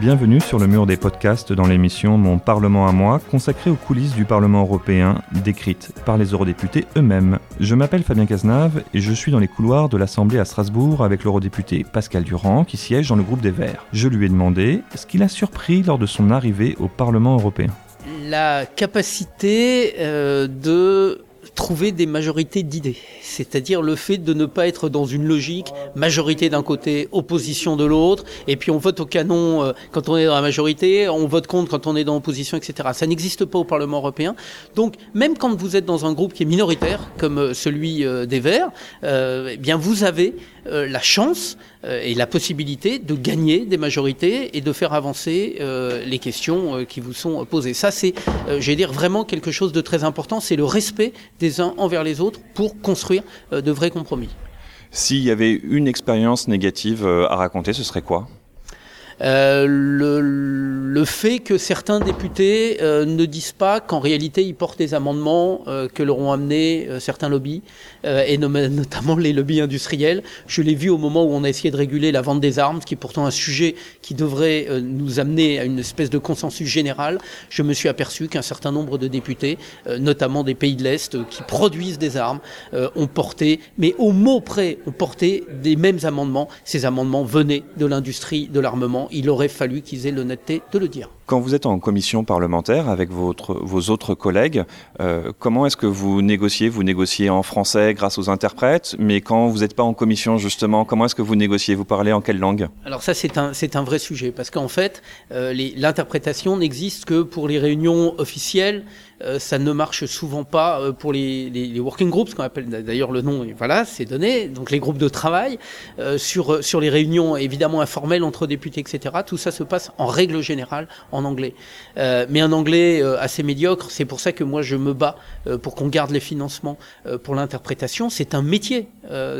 Bienvenue sur le mur des podcasts dans l'émission Mon Parlement à moi, consacrée aux coulisses du Parlement européen, décrites par les eurodéputés eux-mêmes. Je m'appelle Fabien Cazenave et je suis dans les couloirs de l'Assemblée à Strasbourg avec l'eurodéputé Pascal Durand qui siège dans le groupe des Verts. Je lui ai demandé ce qui l'a surpris lors de son arrivée au Parlement européen. La capacité euh, de trouver des majorités d'idées, c'est-à-dire le fait de ne pas être dans une logique majorité d'un côté, opposition de l'autre, et puis on vote au canon euh, quand on est dans la majorité, on vote contre quand on est dans l'opposition, etc. Ça n'existe pas au Parlement européen. Donc même quand vous êtes dans un groupe qui est minoritaire, comme euh, celui euh, des Verts, eh bien vous avez la chance et la possibilité de gagner des majorités et de faire avancer les questions qui vous sont posées. Ça, c'est, j'ai dire, vraiment quelque chose de très important. C'est le respect des uns envers les autres pour construire euh, de vrais compromis. S'il y avait une expérience négative euh, à raconter, ce serait quoi? Euh, le, fait que certains députés euh, ne disent pas qu'en réalité ils portent des amendements euh, que leur ont amené certains lobbies, et notamment les lobbies industriels. Je l'ai vu au moment où on a essayé de réguler la vente des armes, ce qui est pourtant un sujet qui devrait nous amener à une espèce de consensus général. Je me suis aperçu qu'un certain nombre de députés, notamment des pays de l'Est, qui produisent des armes, ont porté, mais au mot près, ont porté des mêmes amendements. Ces amendements venaient de l'industrie de l'armement il aurait fallu qu'ils aient l'honnêteté de le dire. Quand vous êtes en commission parlementaire avec votre, vos autres collègues, euh, comment est-ce que vous négociez? Vous négociez en français grâce aux interprètes, mais quand vous n'êtes pas en commission justement, comment est-ce que vous négociez? Vous parlez en quelle langue? Alors ça c'est un, vrai sujet, parce qu'en fait, euh, l'interprétation n'existe que pour les réunions officielles. Euh, ça ne marche souvent pas pour les, working groups, qu'on appelle d'ailleurs le nom, et voilà, c'est donné, donc les groupes de travail, sur, sur les réunions évidemment informelles entre députés, etc. Tout ça se passe en règle générale en anglais. mais un anglais assez médiocre, c'est pour ça que moi je me bats pour qu'on garde les financements pour l'interprétation. C'est un métier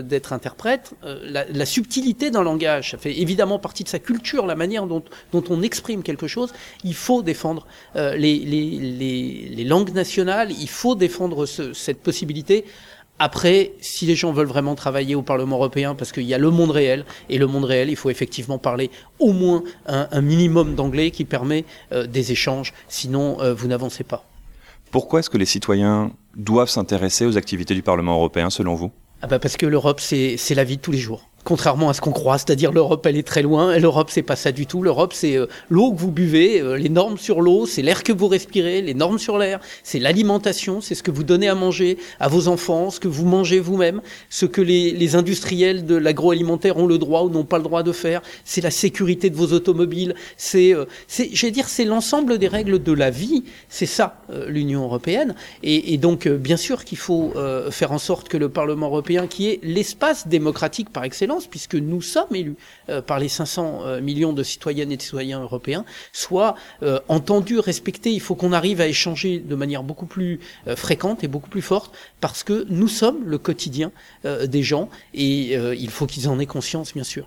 d'être interprète. La, subtilité d'un langage, ça fait évidemment partie de sa culture, la manière dont, on exprime quelque chose. Il faut défendre les, les, les, les langue nationale, il faut défendre cette possibilité. Après, si les gens veulent vraiment travailler au Parlement européen, parce qu'il y a le monde réel, et le monde réel, il faut effectivement parler au moins un, minimum d'anglais qui permet euh, des échanges, sinon euh, vous n'avancez pas. Pourquoi est-ce que les citoyens doivent s'intéresser aux activités du Parlement européen, selon vous? Ah bah Parce que l'Europe, c'est la vie de tous les jours contrairement à ce qu'on croit, c'est-à-dire l'Europe elle est très loin, l'Europe c'est pas ça du tout, l'Europe c'est euh, l'eau que vous buvez, euh, les normes sur l'eau, c'est l'air que vous respirez, les normes sur l'air, c'est l'alimentation, c'est ce que vous donnez à manger à vos enfants, ce que vous mangez vous-même, ce que les, les industriels de l'agroalimentaire ont le droit ou n'ont pas le droit de faire, c'est la sécurité de vos automobiles, c'est, euh, dire, c'est l'ensemble des règles de la vie, c'est ça euh, l'Union européenne, et, et donc bien sûr qu'il faut faire en sorte que le Parlement européen, qui est l'espace démocratique par excellence, puisque nous sommes élus euh, par les 500 euh, millions de citoyennes et de citoyens européens, soit euh, entendus, respectés. Il faut qu'on arrive à échanger de manière beaucoup plus fréquente et beaucoup plus forte, parce que nous sommes le quotidien des gens, et il faut qu'ils en aient conscience, bien sûr.